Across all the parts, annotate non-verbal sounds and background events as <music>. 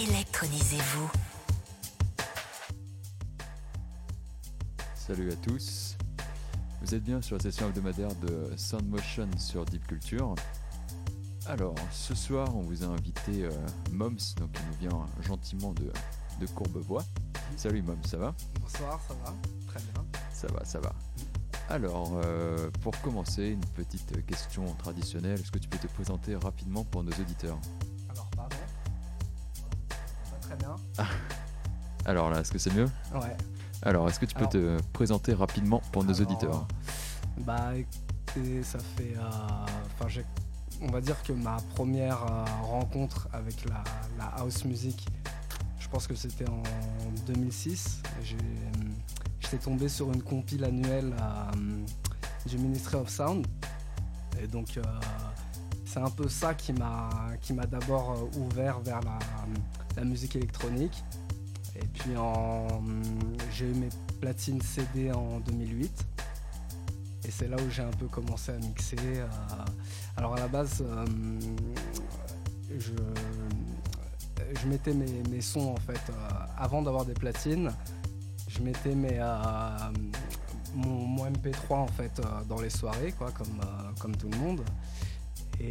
Électronisez-vous. Salut à tous. Vous êtes bien sur la session hebdomadaire de Sound Motion sur Deep Culture. Alors, ce soir, on vous a invité euh, Moms, donc qui nous vient gentiment de, de Courbevoie. Salut Moms, ça va? Bonsoir, ça va? Très bien. Ça va, ça va. Alors, euh, pour commencer, une petite question traditionnelle. Est-ce que tu peux te présenter rapidement pour nos auditeurs? Alors là, est-ce que c'est mieux Ouais. Alors, est-ce que tu peux Alors- te présenter rapidement pour nos Alors, auditeurs Bah, écoutez, ça fait. euh, Enfin. On va dire que ma première euh, rencontre avec la, la house music, je pense que c'était en 2006. J'ai, euh, J'étais tombé sur une compile annuelle euh, du Ministry of Sound. Et donc, c'est un peu ça qui m'a, d'abord ouvert vers la, la musique électronique. Et puis, en, j'ai eu mes platines CD en 2008. Et c'est là où j'ai un peu commencé à mixer. euh, alors à la base, euh, je, je mettais mes, sons en fait euh, avant d'avoir des platines. Je mettais mes, euh, mon, mon MP3 en fait dans les soirées, quoi, comme, comme tout le monde. Et,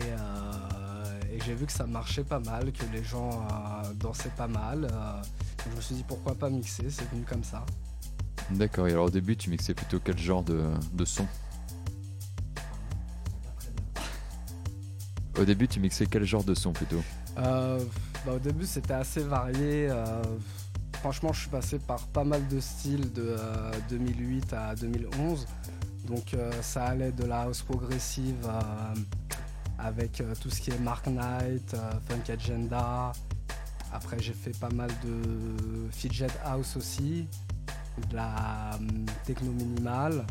j'ai vu que ça marchait pas mal, que les gens dansaient pas mal. Euh, je me suis dit pourquoi pas mixer, c'est venu comme ça. D'accord, et alors au début, tu mixais plutôt quel genre de, de son <laughs> Au début, tu mixais quel genre de son plutôt Euh, bah, au début, c'était assez varié. euh, franchement, je suis passé par pas mal de styles de euh, 2008 à 2011. Donc, euh, ça allait de la house progressive euh, avec euh, tout ce qui est Mark Knight, euh, Funk Agenda. Après, j'ai fait pas mal de fidget house aussi, de la hum, techno minimale.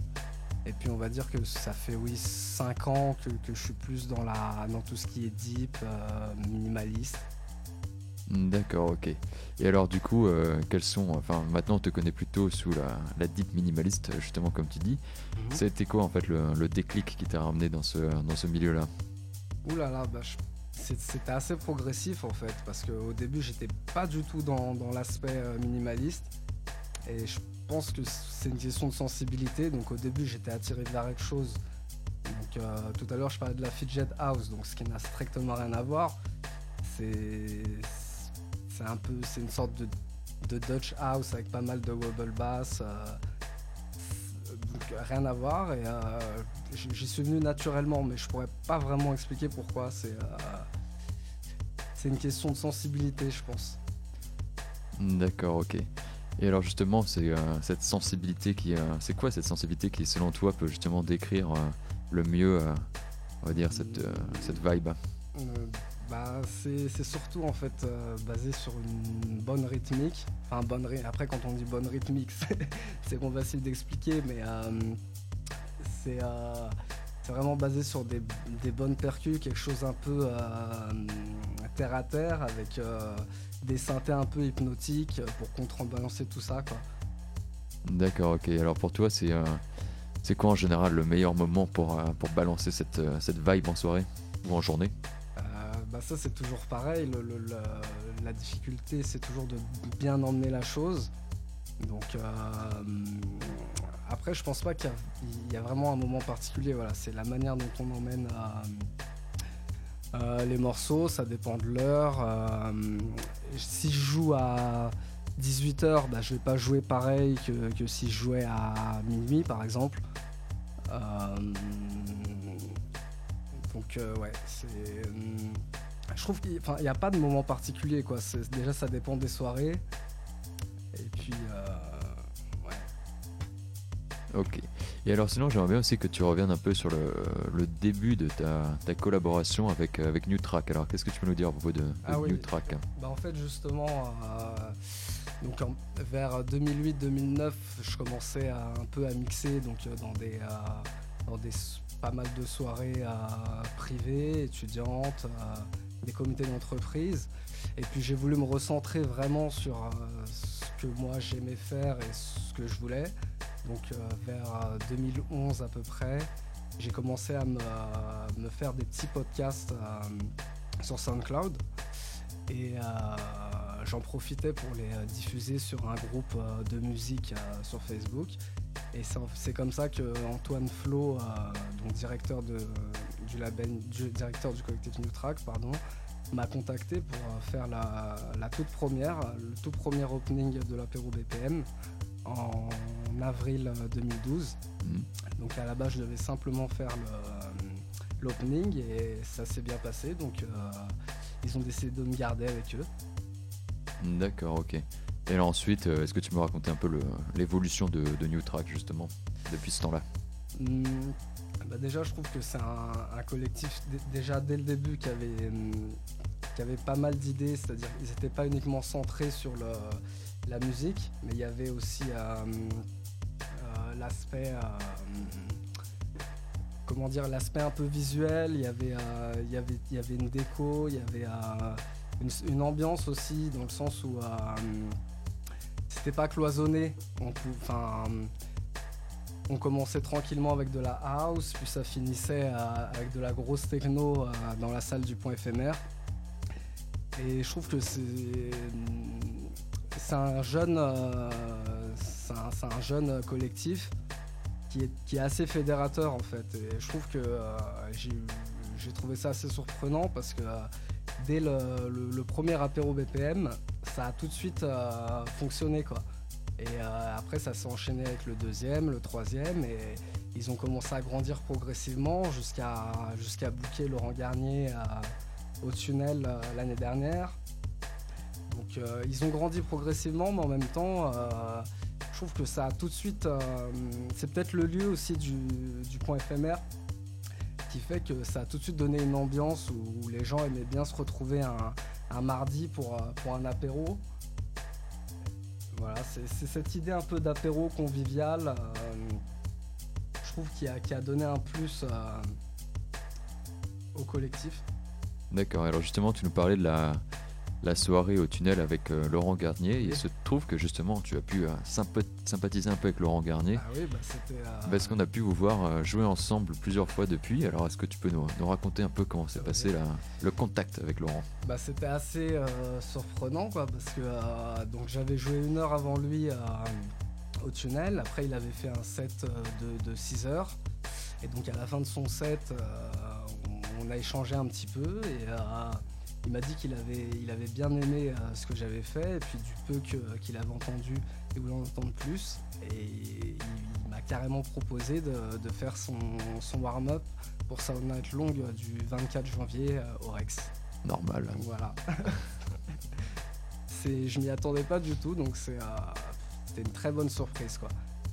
Et puis on va dire que ça fait oui 5 ans que, que je suis plus dans, la, dans tout ce qui est deep, euh, minimaliste. D'accord, ok. Et alors du coup, euh, quels sont... Enfin, maintenant, on te connaît plutôt sous la, la deep minimaliste, justement comme tu dis. A été quoi en fait le, le déclic qui t'a ramené dans ce, dans ce milieu-là? Ouh là là, bah, je- c'était assez progressif en fait, parce qu'au début j'étais pas du tout dans, dans l'aspect euh, minimaliste. Et je pense que c'est une question de sensibilité, donc au début j'étais attiré vers quelque chose. Donc euh, tout à l'heure je parlais de la fidget house, donc ce qui n'a strictement rien à voir. C'est un peu, c'est une sorte de, de Dutch house avec pas mal de wobble bass. euh, rien à voir et euh, j'y suis venu naturellement mais je pourrais pas vraiment expliquer pourquoi. C'est euh, c'est une question de sensibilité je pense. D'accord, ok. Et alors justement, c'est euh, cette sensibilité qui... c'est quoi cette sensibilité qui, selon toi, peut justement décrire le mieux, on va dire, cette, cette vibe? Bah, c'est surtout en fait euh, basé sur une bonne rythmique. Enfin bonne ry- après quand on dit bonne rythmique <laughs> c'est- qu'on facile d'expliquer mais euh, c'est euh, c'est vraiment basé sur des, bonnes percus quelque chose un peu terre à terre avec des synthés un peu hypnotiques pour contrebalancer tout ça D'accord, ok. Alors pour toi, c'est quoi en général le meilleur moment pour, balancer cette, vibe en soirée ou en journée? Bah ça c'est toujours pareil, la difficulté c'est toujours de bien emmener la chose. Donc euh, après je pense pas qu'il y, a- vraiment un moment particulier, voilà, c'est la manière dont on emmène euh, euh, les morceaux, ça dépend de l'heure. si je joue à 18h, bah, je vais pas jouer pareil que, que si je jouais à minuit par exemple. Donc euh, ouais, c'est. hum, je trouve qu'il n'y a pas de moment particulier quoi. Déjà ça dépend des soirées. Et puis euh, ouais. Ok. Et alors sinon, j'aimerais bien aussi que tu reviennes un peu sur le, le début de ta, ta collaboration avec, euh, avec New Track. Alors qu'est-ce que tu peux nous dire à propos de, de Ah oui. New Track Bah en fait justement euh, donc en- vers 2008-2009 je commençais à, un peu à mixer donc euh, dans des euh, dans des pas mal de soirées euh, privées étudiantes euh, des comités d'entreprise. Et puis j'ai voulu me recentrer vraiment sur euh, ce que moi j'aimais faire et ce que je voulais. Donc euh, vers euh, 2011 à peu près j'ai commencé à me, euh, faire des petits podcasts euh, sur SoundCloud. Et euh, j'en profitais pour les diffuser sur un groupe de musique sur Facebook. Et c'est comme ça que Antoine Flo, donc directeur, de, du, label, directeur du collectif New Track, pardon, m'a contacté pour faire la, toute première, le tout premier opening de l'apéro BPM en avril 2012. Mhm. Donc à la base, je devais simplement faire l'opening et ça s'est bien passé. Donc euh, ils ont décidé de me garder avec eux. D'accord, ok. Et là ensuite, euh, est-ce que tu me raconter un peu l'évolution de, New Track justement depuis ce temps-là? Hmm, bah Déjà, je trouve que c'est un, collectif déjà dès le début qui avait, hmm, qui avait pas mal d'idées, c'est-à-dire qu'ils n'étaient pas uniquement centrés sur la musique, mais il y avait aussi euh, euh, l'aspect comment dire l'aspect un peu visuel il y avait il y avait il y avait une déco il y avait une, ambiance aussi dans le sens où c'était pas cloisonné on, enfin on commençait tranquillement avec de la house puis ça finissait avec de la grosse techno dans la salle du point éphémère et je trouve que c'est c'est un jeune, euh, c'est un, jeune collectif qui est, qui est, assez fédérateur en fait. Et je trouve que euh, j'ai trouvé ça assez surprenant parce que euh, dès le, premier apéro BPM, ça a tout de suite fonctionné quoi. Et après, ça s'est enchaîné avec le deuxième, le troisième, et ils ont commencé à grandir progressivement jusqu'à booker Laurent Garnier au tunnel l'année dernière. Donc euh, ils ont grandi progressivement, mais en même temps, euh, je trouve que ça a tout de suite. Euh, c'est peut-être le lieu aussi du, point éphémère qui fait que ça a tout de suite donné une ambiance où, les gens aimaient bien se retrouver un, mardi pour, pour un apéro. Voilà, c'est cette idée un peu d'apéro convivial, je trouve, qui a, qui a donné un plus au collectif. D'accord, alors justement, tu nous parlais de la, la soirée au tunnel avec euh, Laurent Garnier. Il se trouve que justement tu as pu euh, sympathiser un peu avec Laurent Garnier. Ah oui, bah c'était. Euh, Parce qu'on a pu vous voir jouer ensemble plusieurs fois depuis. Alors est-ce que tu peux nous, raconter un peu comment s'est passé le contact avec Laurent? Bah, C'était assez surprenant quoi, parce que donc j'avais joué une heure avant lui au tunnel. Après il avait fait un set de, de 6 heures. Et donc à la fin de son set, on, a échangé un petit peu et il m'a dit qu'il avait, il avait bien aimé euh, ce que j'avais fait, et puis du peu qu'il avait entendu, il voulait en entendre plus. Et il, m'a carrément proposé de, faire son, warm-up pour sa night longue du 24 janvier euh, au Rex. Normal. voilà. <laughs> je m'y attendais pas du tout, donc euh, c'était une très bonne surprise. Quoi.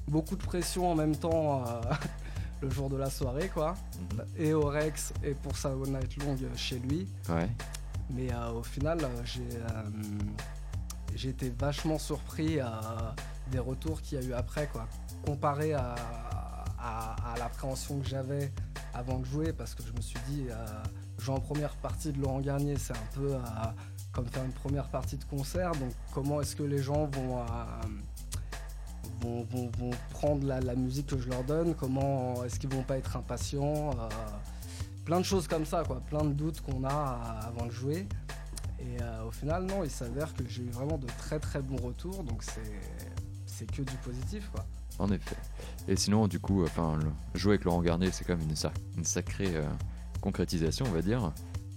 Beaucoup de pression en même temps <laughs> le jour de la soirée, quoi. Mhm. Et au Rex, et pour sa night longue chez lui. Ouais. Mais euh, au final, euh, euh, j'ai été vachement surpris des retours qu'il y a eu après, quoi. Comparé à, l'appréhension que j'avais avant de jouer, parce que je me suis dit, jouer en première partie de Laurent Garnier, c'est un peu comme faire une première partie de concert. Donc, comment est-ce que les gens vont, vont, prendre la, la, musique que je leur donne? Comment est-ce qu'ils vont pas être impatients plein de choses comme ça, quoi, plein de doutes qu'on a avant de jouer. Et euh, au final, non, il s'avère que j'ai eu vraiment de très très bons retours, donc c'est que du positif, quoi. En effet. Et sinon, du coup, enfin, jouer avec Laurent Garnier, c'est quand même une, sacrée euh, concrétisation, on va dire.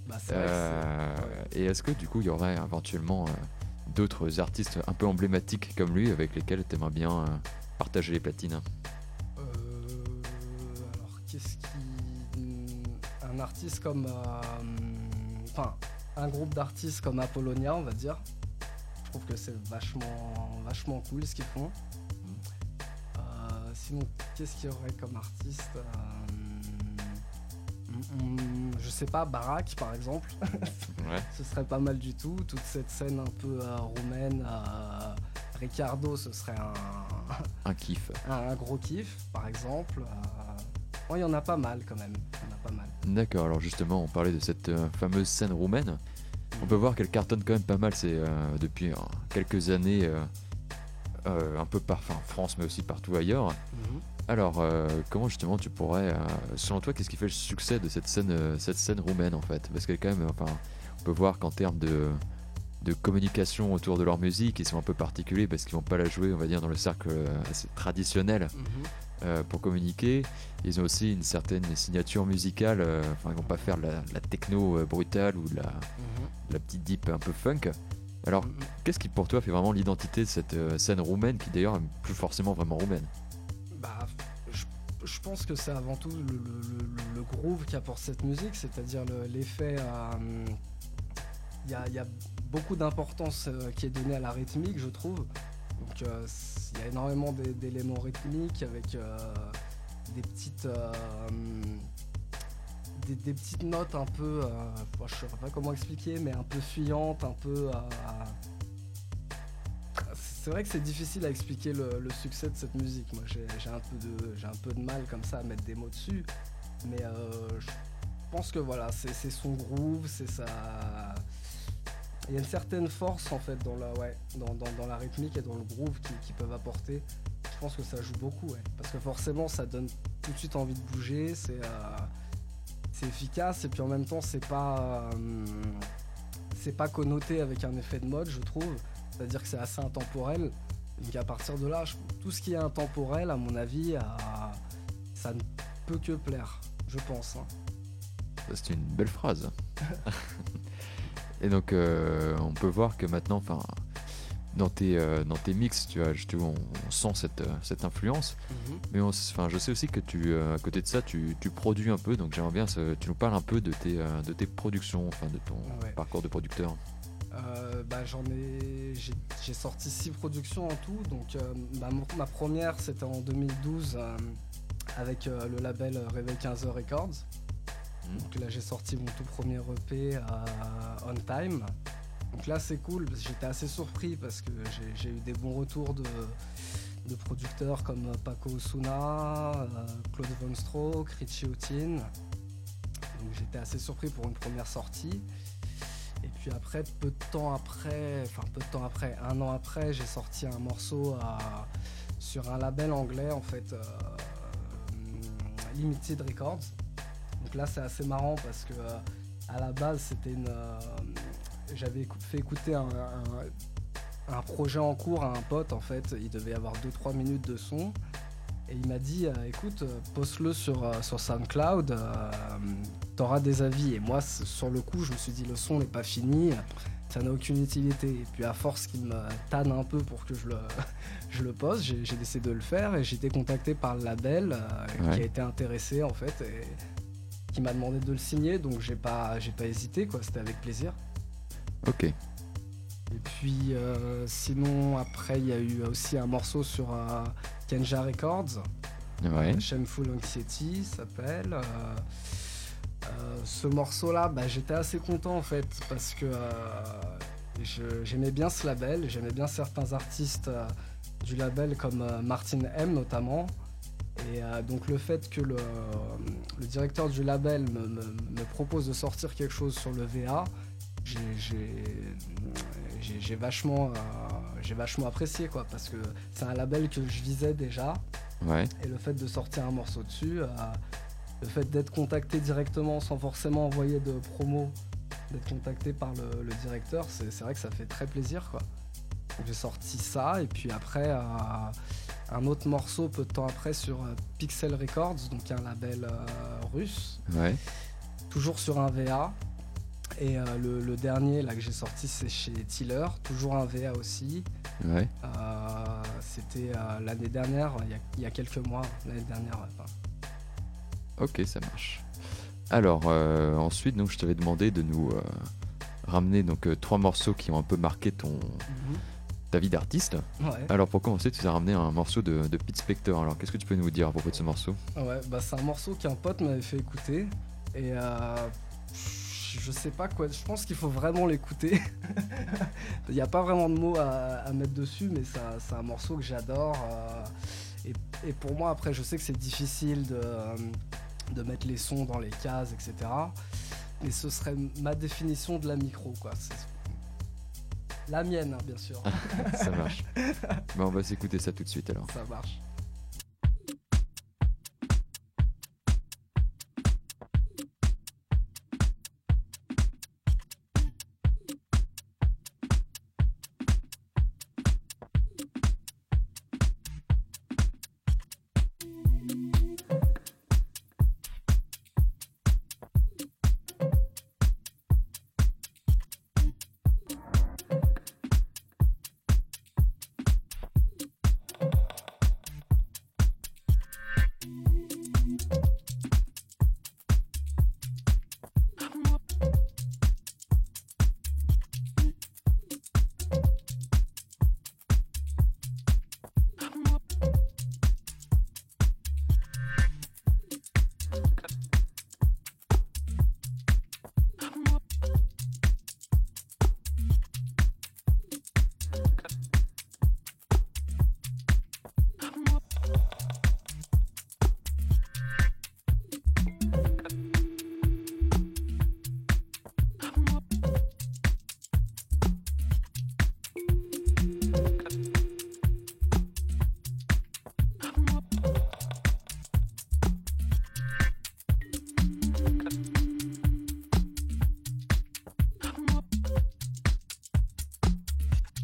Bah, euh, et est-ce que du coup, il y aurait éventuellement d'autres artistes un peu emblématiques comme lui avec lesquels tu aimerais bien partager les platines? Un artiste comme. Euh, enfin, un groupe d'artistes comme Apollonia, on va dire. Je trouve que c'est vachement, vachement cool ce qu'ils font. Euh, sinon, qu'est-ce qu'il y aurait comme artiste euh, mm, mm, Je sais pas, Barak par exemple. <laughs> ce serait pas mal du tout. Toute cette scène un peu roumaine. Ricardo, ce serait un. Un kiff. Un, gros kiff, par exemple. il y en a pas mal quand même. Il y en a pas mal. D'accord, alors justement, on parlait de cette euh, fameuse scène roumaine. On peut voir qu'elle cartonne quand même pas mal c'est, euh, depuis euh, quelques années, un peu par France, mais aussi partout ailleurs. Mhm. Alors, comment justement tu pourrais, selon toi, qu'est-ce qui fait le succès de cette scène, cette scène roumaine en fait? Parce qu'elle quand même, enfin, on peut voir qu'en termes de, de communication autour de leur musique. Ils sont un peu particuliers parce qu'ils vont pas la jouer, on va dire, dans le cercle assez traditionnel Mhm. pour communiquer. Ils ont aussi une certaine signature musicale. Enfin, ils vont pas faire la, la techno brutale ou la, Mhm. la petite deep un peu funk. Alors, Mhm. qu'est-ce qui pour toi fait vraiment l'identité de cette euh, scène roumaine qui d'ailleurs est plus forcément vraiment roumaine? Bah, je, je pense que c'est avant tout le, le- le- le groove qu'apporte cette musique, c'est-à-dire le- l'effet. euh, Il y, a, y a beaucoup d'importance euh, qui est donnée à la rythmique, je trouve. Donc, euh, il y a énormément d'é- d'éléments rythmiques avec euh, des petites. euh, des, des petites notes un peu, je ne sais pas comment expliquer, mais un peu fuyantes, un peu. c'est vrai que c'est difficile à expliquer le, succès de cette musique. Moi, j'ai un, peu de- un peu de mal comme ça à mettre des mots dessus. Mais euh, je pense que voilà, c'est son groove, c'est sa. Il y a une certaine force en fait dans la, ouais, dans, dans- dans la rythmique et dans le groove qu'ils qu'ils peuvent apporter. Je pense que ça joue beaucoup, ouais. parce que forcément ça donne tout de suite envie de bouger, c'est euh, efficace et puis en même temps c'est pas euh, c'est pas connoté avec un effet de mode, je trouve. C'est-à-dire que c'est assez intemporel. Donc à partir de là, je- tout ce qui est intemporel, à mon avis, à- ça ne peut que plaire, je pense. hein. C'est une belle phrase. <laughs> Et donc, euh, on peut voir que maintenant, enfin, dans tes, euh, dans tes mix, tu vois, justement, on, on sent cette, euh, cette influence. Mais on s- enfin, je sais aussi que tu, euh, à côté de ça, tu, tu produis un peu. Donc, j'aimerais bien que tu nous parles un peu de tes, euh, de tes productions, enfin, de ton Ouais. parcours de producteur. Bah, j'en ai, j'ai, sorti six productions en tout. Donc ma, ma première c'était en 2012 euh, avec le label Réveil 15 heures Records. Donc là j'ai sorti mon tout premier EP à On Time. Donc là c'est cool, j'étais assez surpris parce que j'ai, eu des bons retours de, producteurs comme Paco Osuna, euh, Claude Von Stroke, Richie Houghton. Donc j'étais assez surpris pour une première sortie. Et puis après, peu de temps après, enfin peu de temps après, un an après, j'ai sorti un morceau sur un label anglais en fait, euh, Limited Records. Donc là c'est assez marrant parce que euh, à la base c'était une, euh, j'avais fait écouter un, un- un projet en cours à un pote en fait. Il devait avoir 2-3 minutes de son. Et il m'a dit, euh, écoute, poste-le sur, sur SoundCloud, t'auras des avis. Et moi, sur le coup, je me suis dit, le son n'est pas fini, ça n'a aucune utilité. Et puis à force qu'il me tanne un peu pour que je le, <laughs> je le poste, j'ai j'ai décidé de le faire et j'ai été contacté par le label euh, Ouais. qui a été intéressé en fait et qui m'a demandé de le signer. Donc j'ai pas, j'ai pas hésité, quoi. C'était avec plaisir. Ok. Et puis euh, sinon, après, il y a eu aussi un morceau sur euh, Kenja Records. Ouais. Shameful Anxiety s'appelle. Euh, ce morceau-là, bah, j'étais assez content en fait parce que j'aimais bien ce label, j'aimais bien certains artistes du label comme Martin M notamment. Et euh, donc le fait que le, le directeur du label me, me- me propose de sortir quelque chose sur le VA, j'ai- vachement, euh, vachement apprécié quoi parce que c'est un label que je visais déjà. Ouais. Et le fait de sortir un morceau dessus, euh, le fait d'être contacté directement sans forcément envoyer de promo, d'être contacté par le, le directeur, c'est vrai que ça fait très plaisir. quoi. J'ai sorti ça et puis après un autre morceau peu de temps après sur euh, Pixel Records, donc un label euh, russe, Ouais. toujours sur un VA. Et euh, le, le dernier là que j'ai sorti c'est chez Tiller, toujours un VA aussi. Ouais. C'était l'année dernière, il y, a, il y a quelques mois, l'année dernière. enfin. Ok, ça marche. Alors, euh, ensuite, donc, je t'avais demandé de nous euh, ramener donc euh, trois morceaux qui ont un peu marqué ton ta vie d'artiste. Ouais. Alors, pour commencer, tu as ramené un morceau de, de Pete Spector. Alors, qu'est-ce que tu peux nous dire à propos de ce morceau? Ouais, bah c'est un morceau qu'un pote m'avait fait écouter. Et euh, je sais pas quoi, je pense qu'il faut vraiment l'écouter. <laughs> Il n'y a pas vraiment de mots à, à mettre dessus, mais ça- c'est un morceau que j'adore. euh, et, et pour moi, après, je sais que c'est difficile de, euh, de mettre les sons dans les cases, etc. Mais ce serait ma définition de la micro, quoi. La mienne, hein, bien sûr. Ça marche. Bah, on va s'écouter ça tout de suite alors. Ça marche.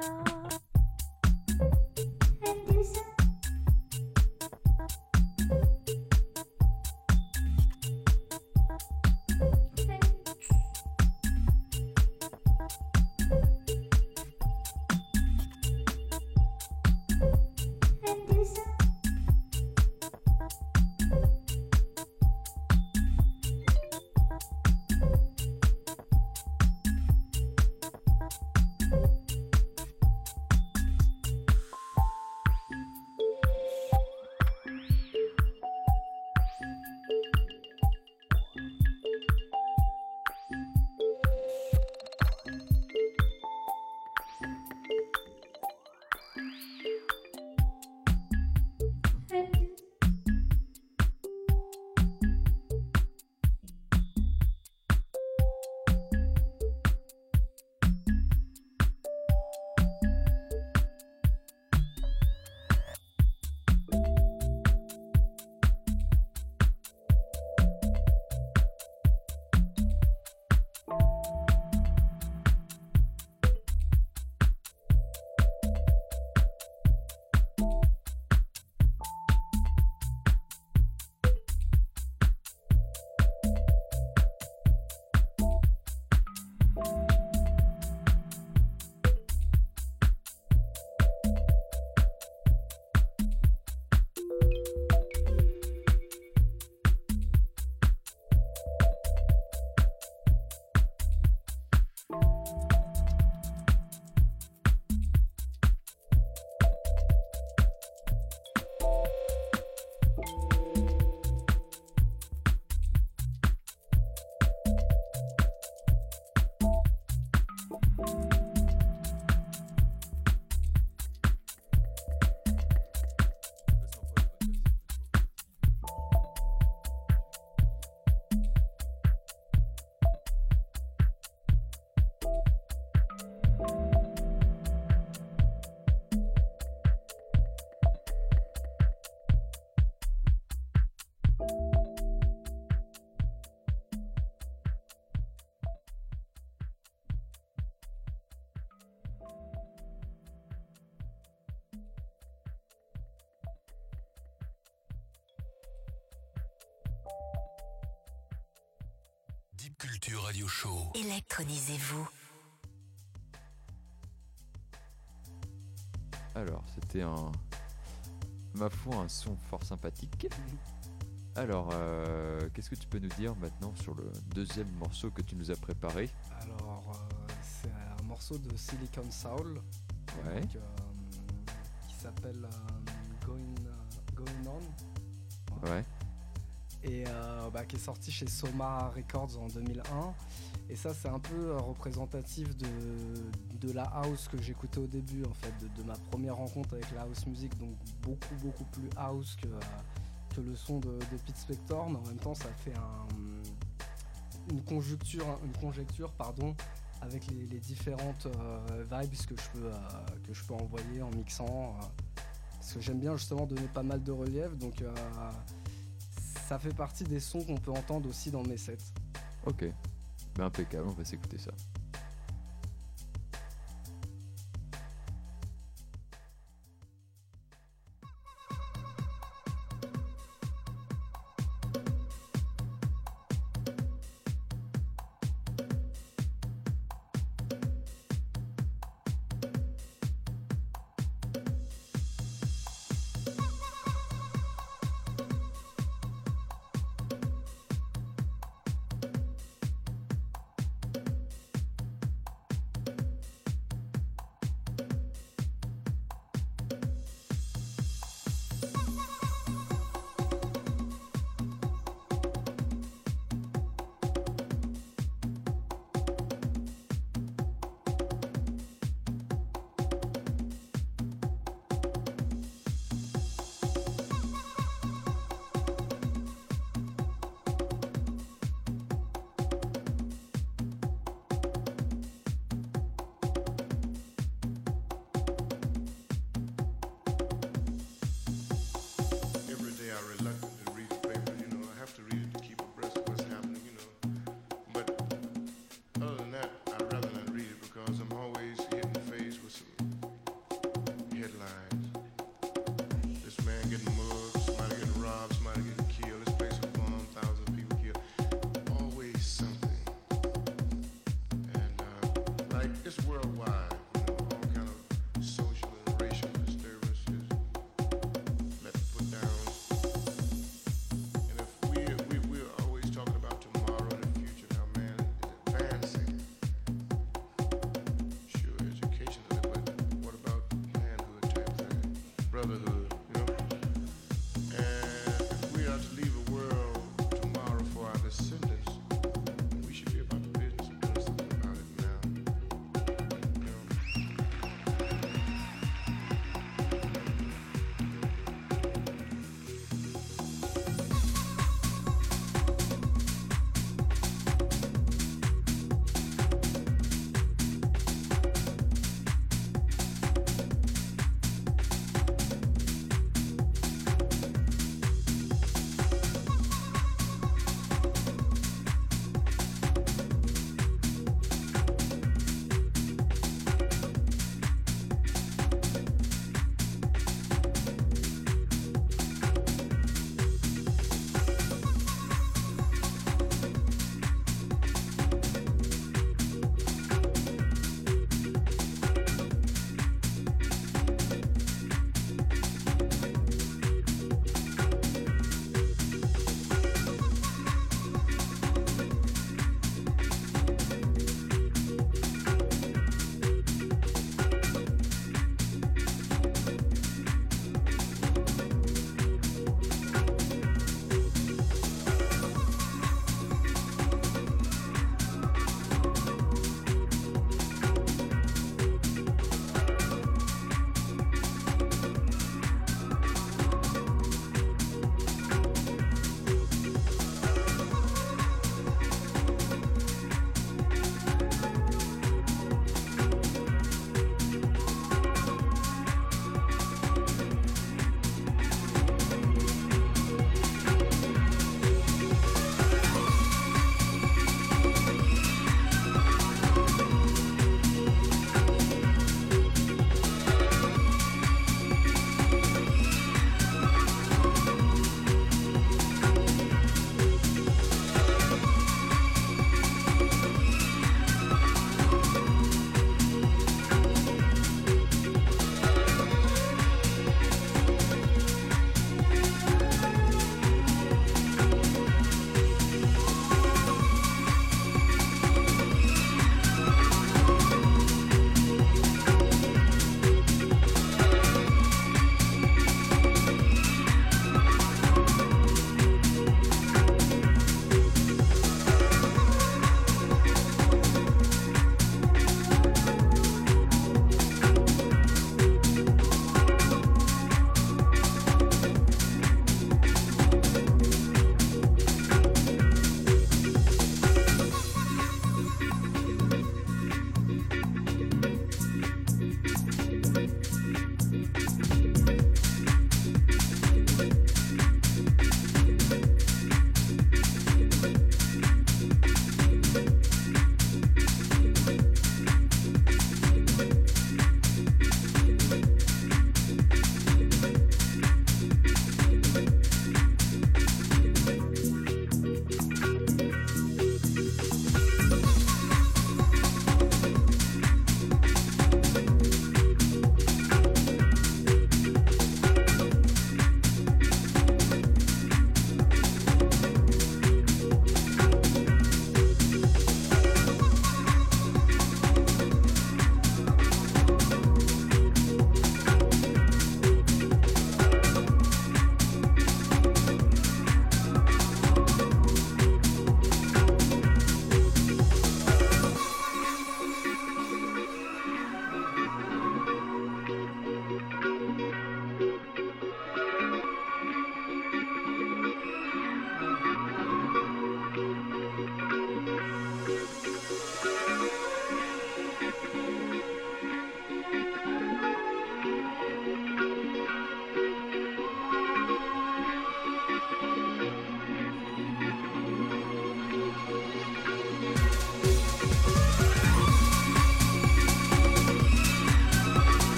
Oh. Culture Radio Show. Électronisez-vous. Alors, c'était un. Ma foi, un son fort sympathique. Alors, euh, qu'est-ce que tu peux nous dire maintenant sur le deuxième morceau que tu nous as préparé? Alors, euh, c'est un morceau de Silicon Soul. Ouais. Euh, qui s'appelle Going, Going On. Ouais et euh, bah, qui est sorti chez Soma Records en 2001. Et ça, c'est un peu représentatif de, la house que j'écoutais au début, en fait, de, ma première rencontre avec la house music, donc beaucoup, beaucoup plus house que, euh, que le son de, Pete Spector, mais en même temps, ça fait un, une conjecture, une pardon, avec les, différentes euh, vibes que je, peux, que je peux envoyer en mixant. parce que j'aime bien justement donner pas mal de relief, donc ça fait partie des sons qu'on peut entendre aussi dans mes sets. Ok, ben impeccable, on va s'écouter ça.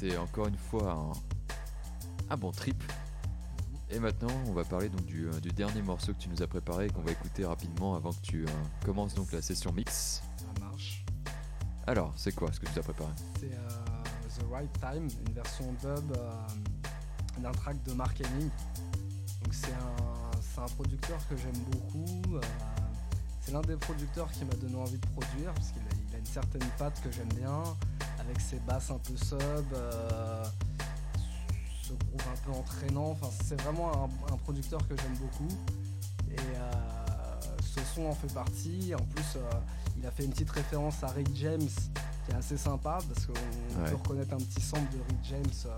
C'était encore une fois un, bon trip. Et maintenant, on va parler donc du, euh, dernier morceau que tu nous as préparé et qu'on va écouter rapidement avant que tu euh, commences donc la session mix. Ça marche. Alors, c'est quoi ce que tu as préparé? C'est euh, The Right Time, une version dub d'un track de Mark Henning. Donc c'est un, un, producteur que j'aime beaucoup. c'est l'un des producteurs qui m'a donné envie de produire parce qu'il a, a, une certaine patte que j'aime bien avec ses basses un peu sub, euh, ce groove un peu entraînant. Enfin, c'est vraiment un, producteur que j'aime beaucoup. Et euh, ce son en fait partie. En plus, euh, il a fait une petite référence à Rick James qui est assez sympa parce qu'on peut reconnaître un petit sample de Rick James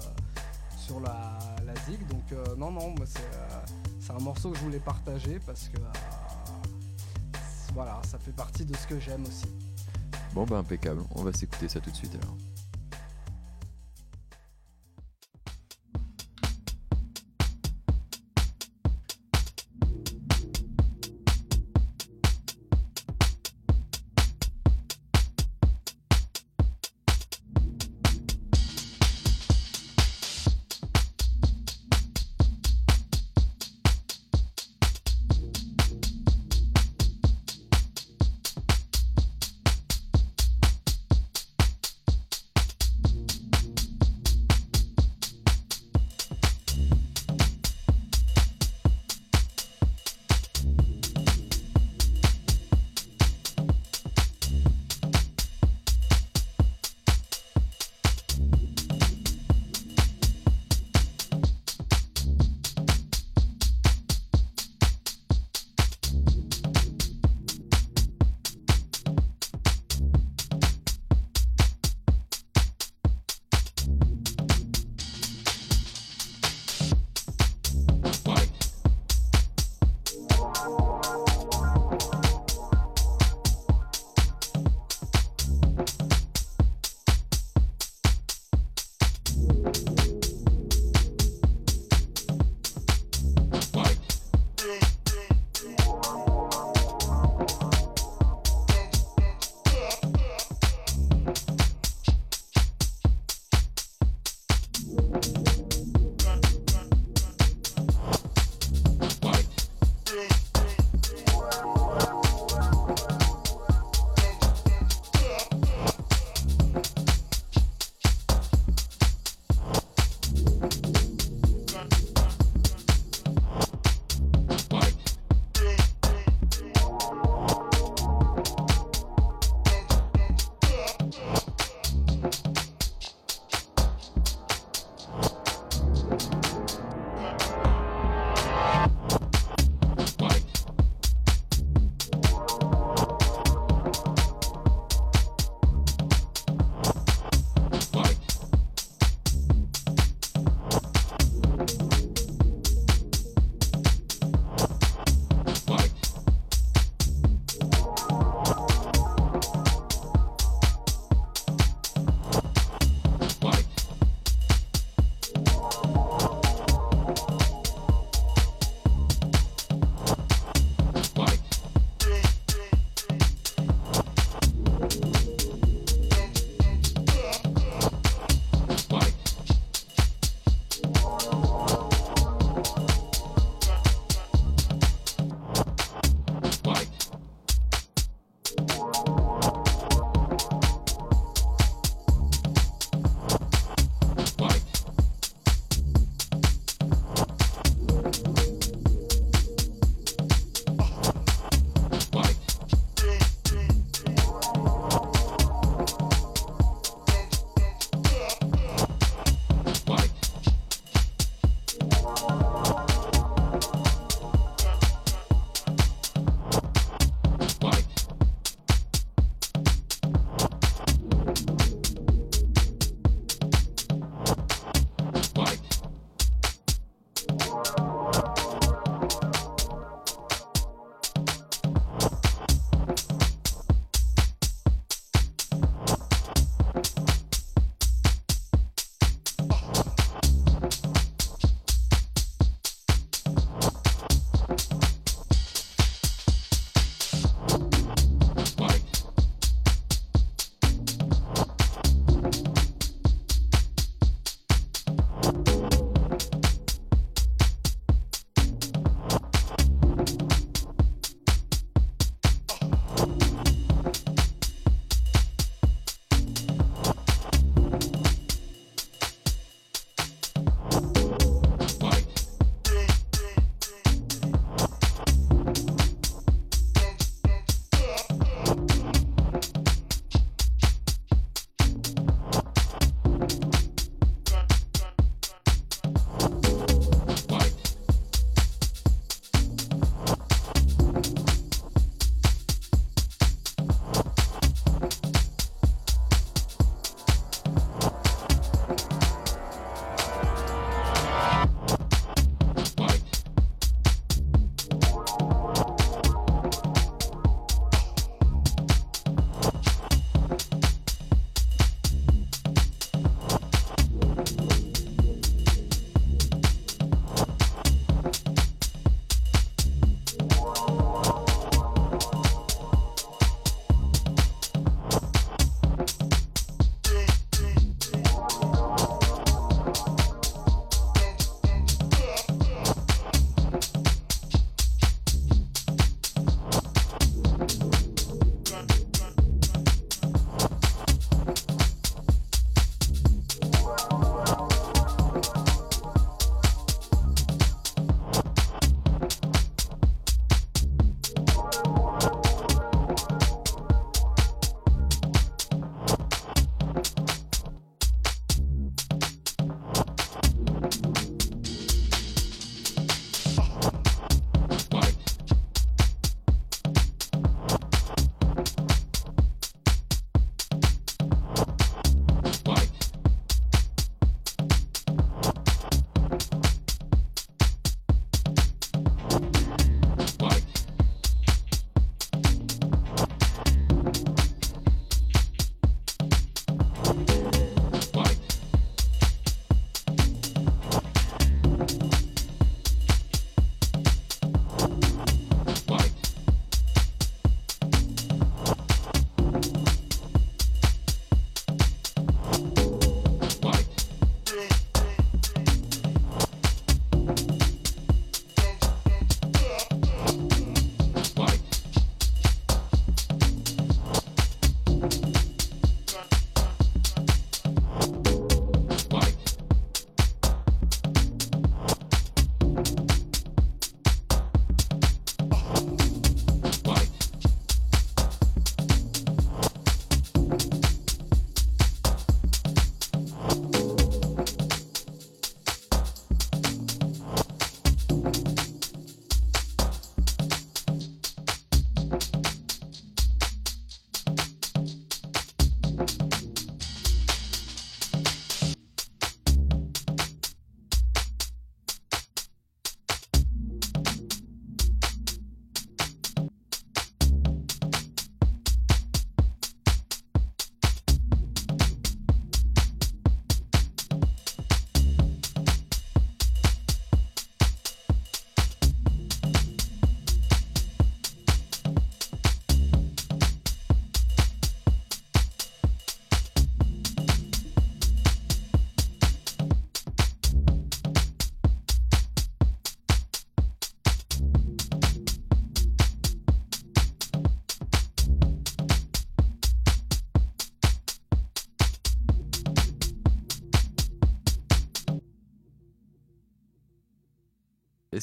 sur la, la zig. Donc non, non, c'est un morceau que je voulais partager parce que voilà, ça fait partie de ce que j'aime aussi. Bon bah impeccable, on va s'écouter ça tout de suite alors.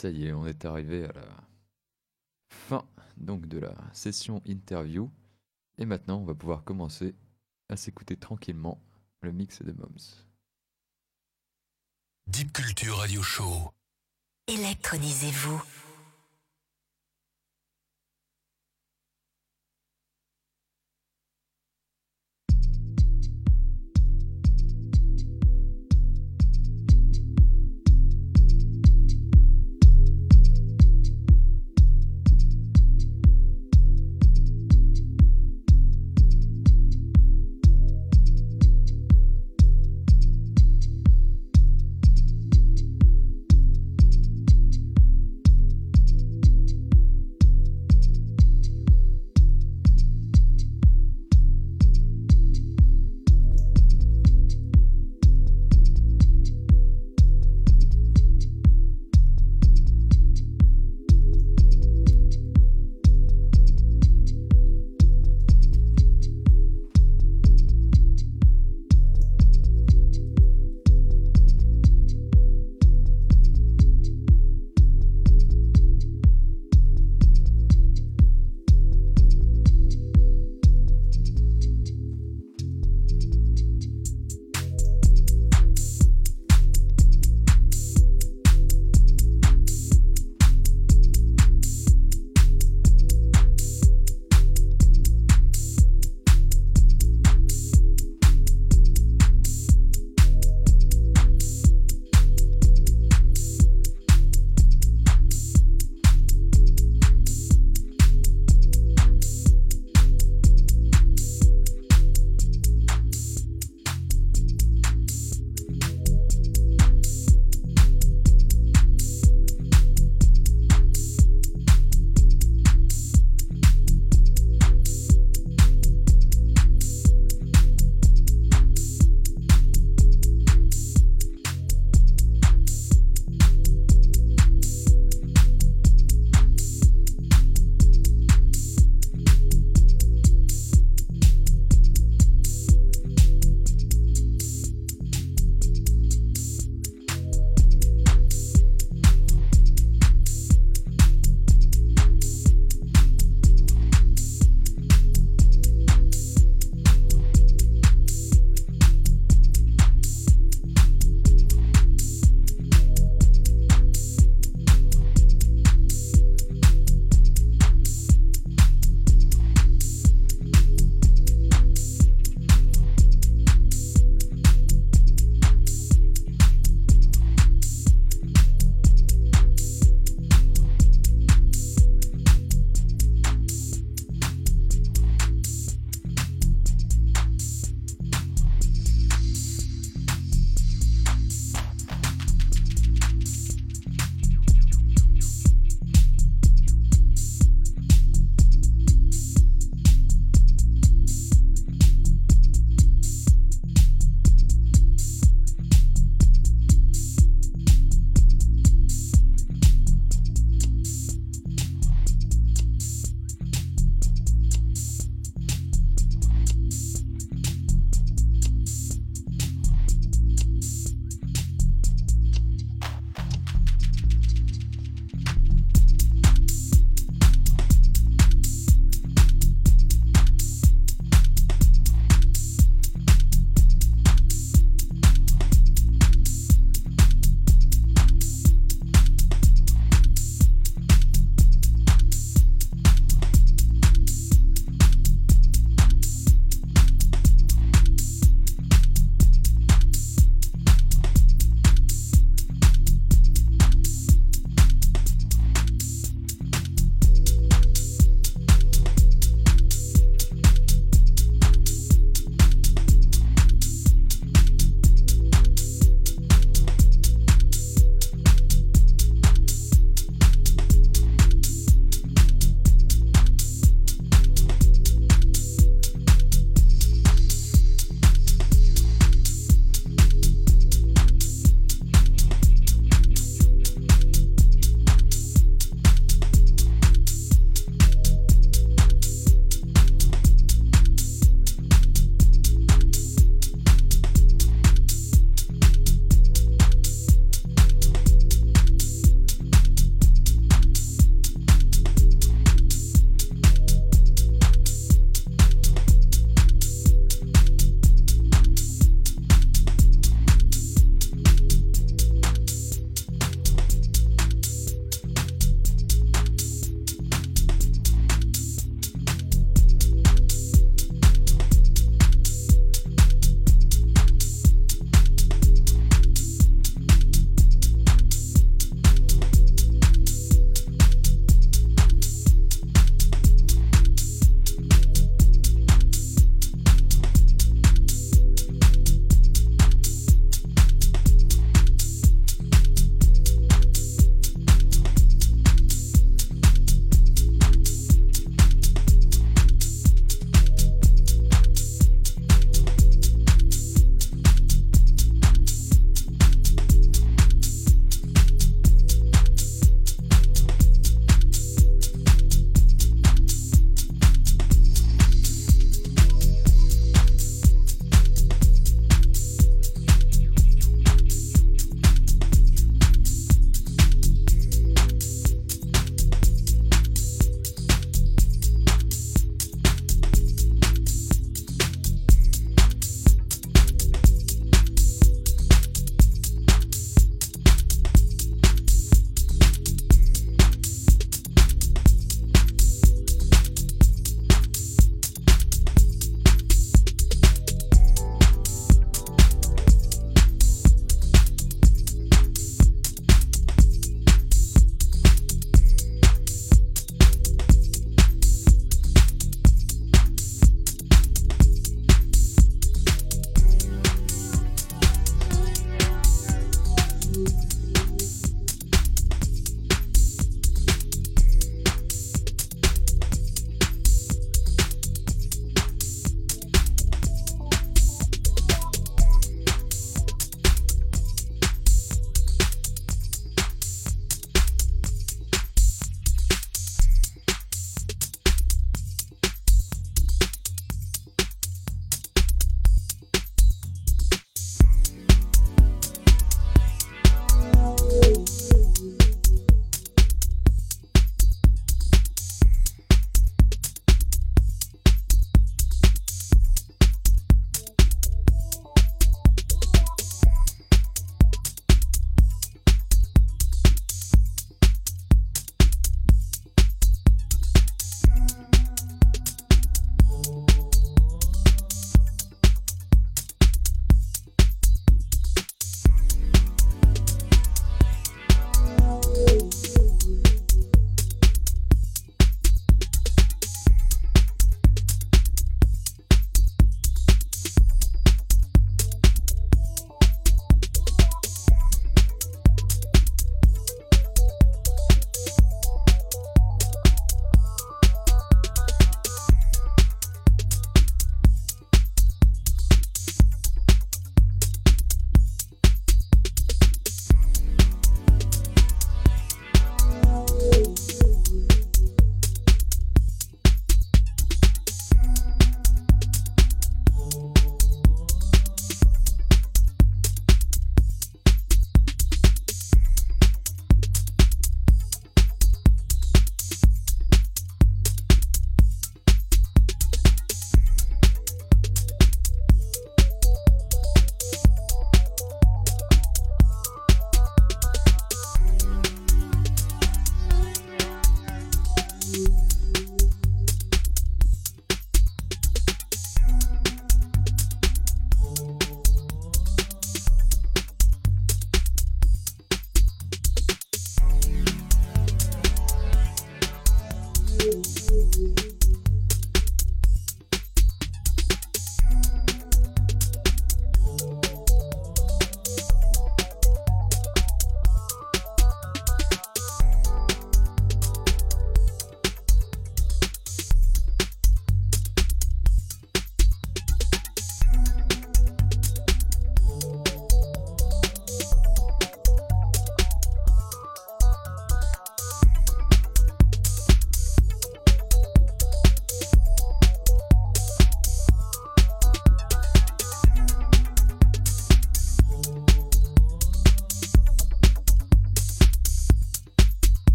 Ça y est, on est arrivé à la fin donc de la session interview. Et maintenant, on va pouvoir commencer à s'écouter tranquillement le mix de Moms. Deep Culture Radio Show. Électronisez-vous.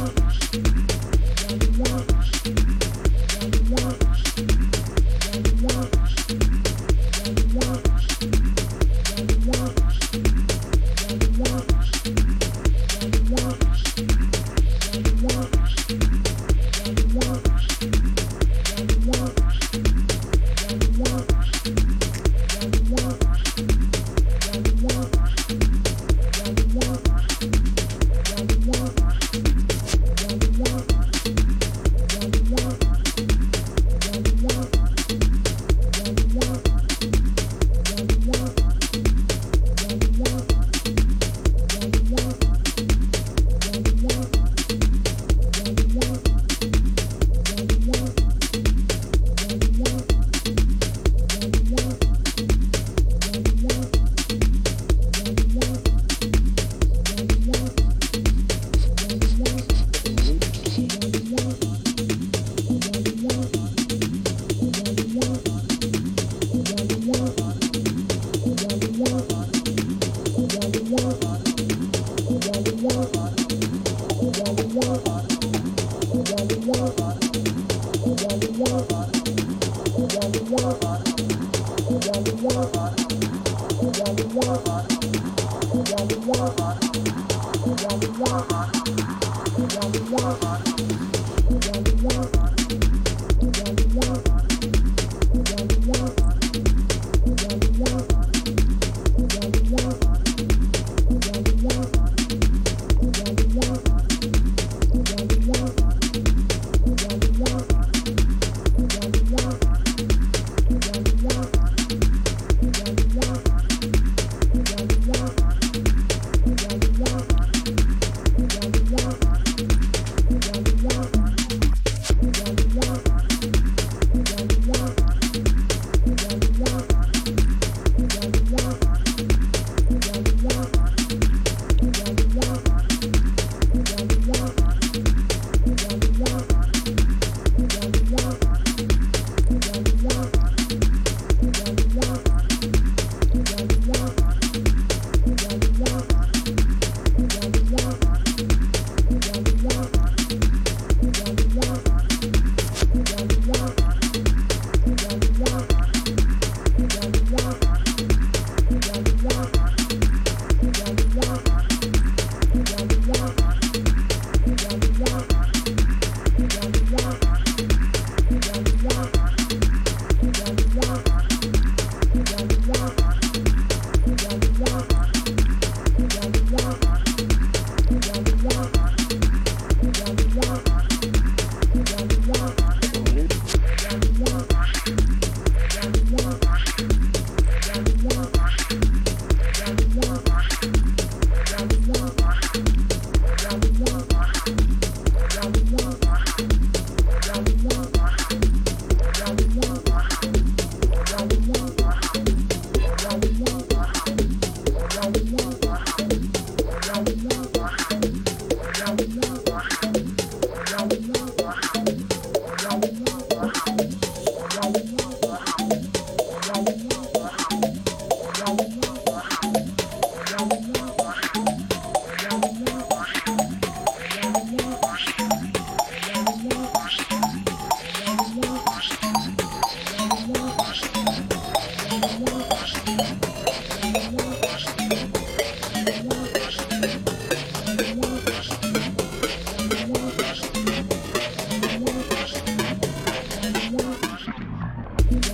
Revolution.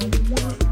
Thank you.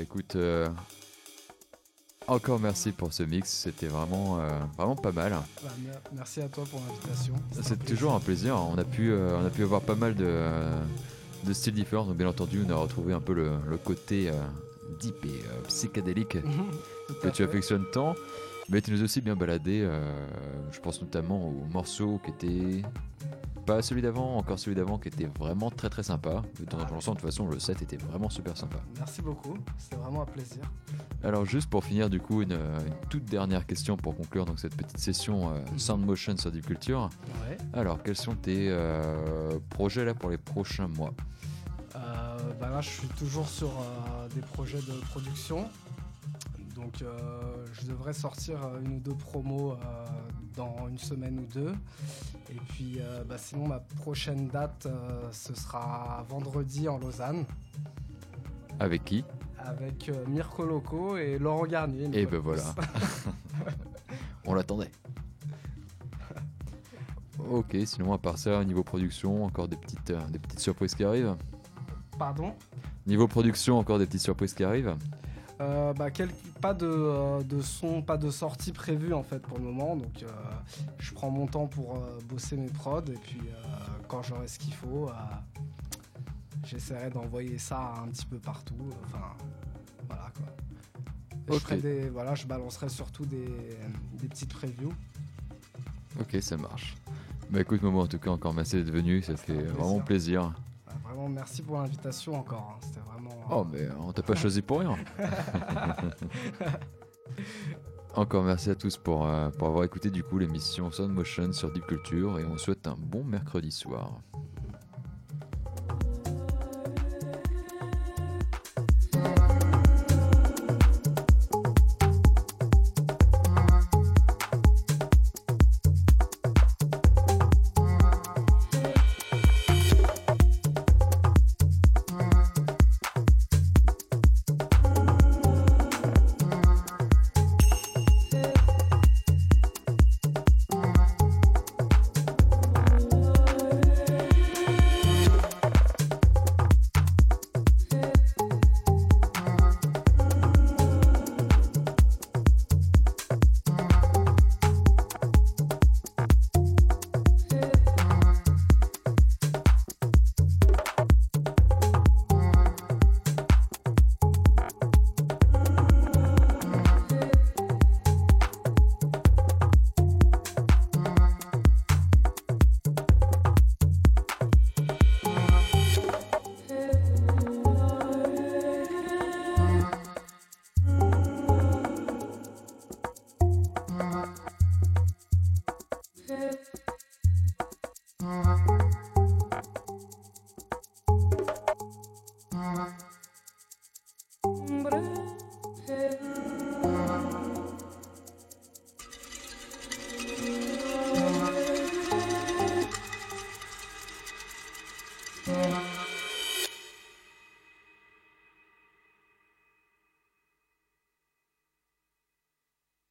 Bah écoute, euh, encore merci pour ce mix, c'était vraiment, euh, vraiment pas mal. Bah, merci à toi pour l'invitation. C'est toujours un plaisir, on a pu, euh, on a pu avoir pas mal de, de styles différents, donc bien entendu on a retrouvé un peu le, côté deep et psychédélique <laughs> que tu affectionnes tant. Mais tu nous as aussi bien baladé, je pense notamment aux morceaux qui étaient pas celui d'avant, encore celui d'avant qui était vraiment très très sympa. Dans l'ensemble, de toute façon, le set était vraiment super sympa. Merci beaucoup, c'était vraiment un plaisir. Alors, juste pour finir, du coup, une, toute dernière question pour conclure donc, cette petite session euh. Sound Motion sur Deep Culture. Alors, quels sont tes euh, projets là pour les prochains mois? Euh, bah Là, je suis toujours sur des projets de production. Donc euh, je devrais sortir euh, une ou deux promos euh, dans une semaine ou deux. Et puis bah, sinon ma prochaine date ce sera vendredi en Lausanne. Avec qui? Avec Mirko Loco et Laurent Garnier. Et ben voilà. <laughs> On l'attendait. <laughs> Ok, sinon à part ça, niveau production, encore des petites, des petites surprises qui arrivent? Pardon? Niveau production, encore des petites surprises qui arrivent? Euh, bah, pas de, de, son, pas de sortie prévue en fait pour le moment. Donc euh, je prends mon temps pour euh, bosser mes prods et puis quand j'aurai ce qu'il faut, j'essaierai d'envoyer ça un petit peu partout. Enfin voilà quoi. Je, des, voilà, je balancerai surtout des, des petites previews. Ok, ça marche. Bah écoute, Momo, en tout cas, encore merci d'être venu, ça fait vraiment plaisir merci pour l'invitation encore. Hein. C'était vraiment. Oh, mais on t'a pas choisi pour rien. <laughs> encore merci à tous pour, euh, pour avoir écouté du coup l'émission Sound Motion sur Deep Culture et on souhaite un bon mercredi soir.